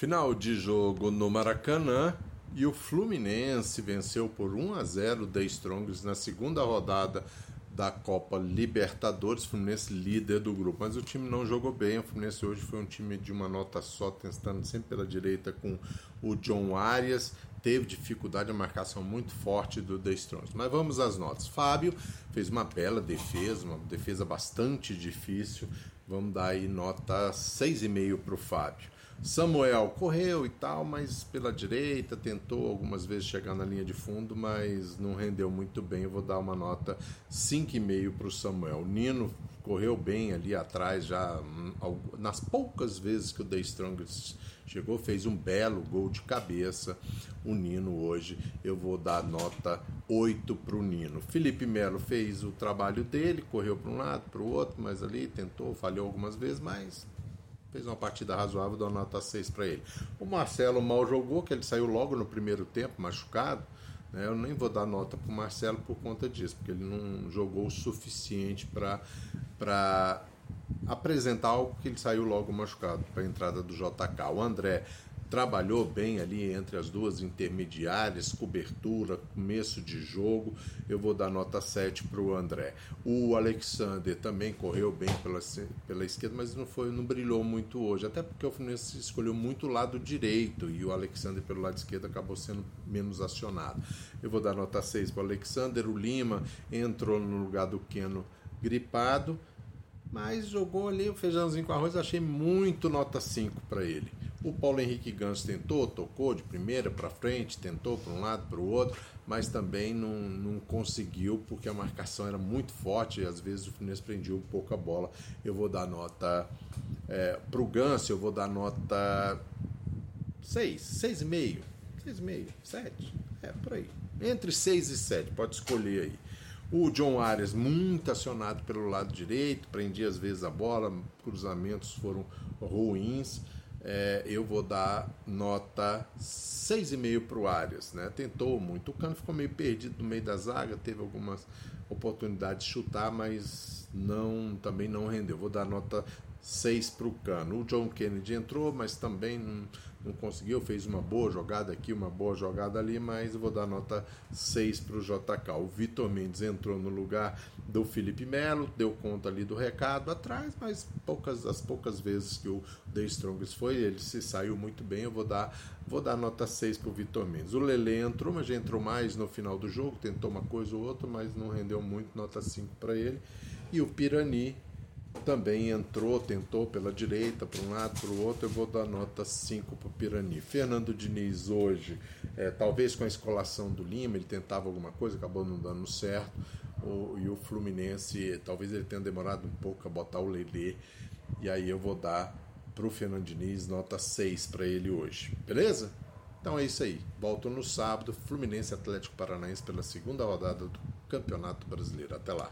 Final de jogo no Maracanã e o Fluminense venceu por 1 a 0 o The Strongest na segunda rodada da Copa Libertadores, Fluminense líder do grupo, mas o time não jogou bem. O Fluminense hoje foi um time de uma nota só, testando sempre pela direita com o John Arias. Teve dificuldade, a marcação muito forte do The Strongest. Mas vamos às notas. Fábio fez uma bela defesa, uma defesa bastante difícil. Vamos dar aí nota 6,5 para o Fábio. Samuel correu e tal, mas pela direita, tentou algumas vezes chegar na linha de fundo, mas não rendeu muito bem. Eu vou dar uma nota 5,5 para o Samuel. Nino correu bem ali atrás, já hum, nas poucas vezes que o The Strongest chegou, fez um belo gol de cabeça. O Nino hoje eu vou dar nota 8 para o Nino. Felipe Melo fez o trabalho dele, correu para um lado, para o outro, mas ali tentou, falhou algumas vezes, mas fez uma partida razoável, dou nota 6 para ele. O Marcelo mal jogou, que ele saiu logo no primeiro tempo, machucado. Né? Eu nem vou dar nota para o Marcelo por conta disso, porque ele não jogou o suficiente para apresentar algo que ele saiu logo machucado para a entrada do JK. O André trabalhou bem ali entre as duas intermediárias, cobertura, começo de jogo. Eu vou dar nota 7 para o André. O Alexander também correu bem pela, pela esquerda, mas não foi, não brilhou muito hoje, até porque o Fluminense escolheu muito o lado direito e o Alexander pelo lado esquerdo acabou sendo menos acionado. Eu vou dar nota 6 para o Alexander. O Lima entrou no lugar do Keno gripado mas jogou ali o feijãozinho com arroz, achei muito nota 5 para ele. O Paulo Henrique Gans tentou, tocou de primeira para frente, tentou para um lado, para o outro, mas também não, não conseguiu porque a marcação era muito forte e às vezes o Fluminense prendia um pouco a bola. Eu vou dar nota é, para o Gans, eu vou dar nota 6, 6,5, 6,5, 7, é por aí. Entre 6 e 7, pode escolher aí. O John Arias, muito acionado pelo lado direito, prendia às vezes a bola, cruzamentos foram ruins. É, eu vou dar nota 6,5 para o Arias. Né? Tentou muito. O Cano ficou meio perdido no meio da zaga, teve algumas oportunidades de chutar, mas não também não rendeu. Vou dar nota 6 para o Cano. O John Kennedy entrou, mas também não, não, conseguiu, fez uma boa jogada aqui, uma boa jogada ali, mas vou dar nota 6 para o JK. O Vitor Mendes entrou no lugar do Felipe Melo, deu conta ali do recado atrás, mas poucas as poucas vezes que o The Strongest foi, ele se saiu muito bem, eu vou dar, vou dar nota 6 para o Vitor Mendes. O Lele entrou, mas já entrou mais no final do jogo, tentou uma coisa ou outra, mas não rendeu muito, nota 5 para ele. E o Pirani também entrou, tentou pela direita, para um lado, para o outro, eu vou dar nota 5 para o Pirani. Fernando Diniz hoje, é, talvez com a escolação do Lima, ele tentava alguma coisa, acabou não dando certo. O, e o Fluminense, talvez ele tenha demorado um pouco a botar o Lelê, e aí eu vou dar para o Fernando Diniz nota 6 para ele hoje. Beleza? Então é isso aí. Volto no sábado, Fluminense Atlético Paranaense pela segunda rodada do Campeonato Brasileiro. Até lá.